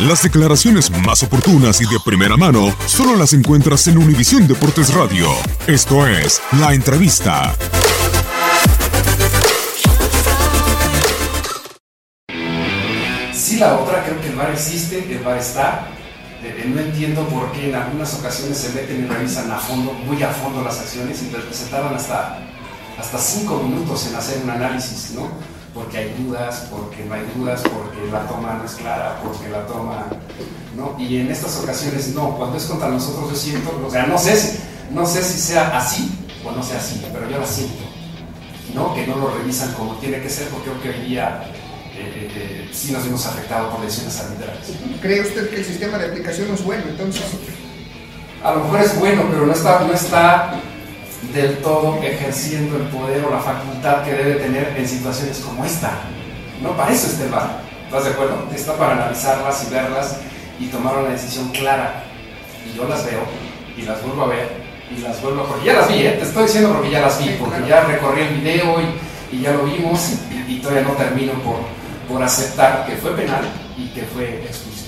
Las declaraciones más oportunas y de primera mano solo las encuentras en Univisión Deportes Radio. Esto es La Entrevista. Sí, la otra, creo que el bar existe, el bar está. Eh, eh, no entiendo por qué en algunas ocasiones se meten y revisan a fondo, muy a fondo las acciones y se tardan hasta, hasta cinco minutos en hacer un análisis, ¿no? Porque hay dudas, porque no hay dudas, porque la toma no es clara, porque la toma, ¿no? Y en estas ocasiones no, cuando es contra nosotros yo siento, o sea, no sé si, no sé si sea así o no sea así, pero yo la siento, ¿no? Que no lo revisan como tiene que ser, porque creo que hoy día eh, eh, sí nos vimos afectados por lesiones arbitrales. ¿Cree usted que el sistema de aplicación no es bueno entonces? A lo mejor es bueno, pero no está, no está del todo ejerciendo el poder o la facultad que debe tener en situaciones como esta. No para eso está el VAR. ¿Estás de acuerdo? Está para analizarlas y verlas y tomar una decisión clara. Y yo las veo y las vuelvo a ver y las vuelvo a... Porque ya las vi, ¿eh? te estoy diciendo porque ya las vi, porque ya recorrí el video y, y ya lo vimos y, y todavía no termino por, por aceptar que fue penal y que fue expulsión.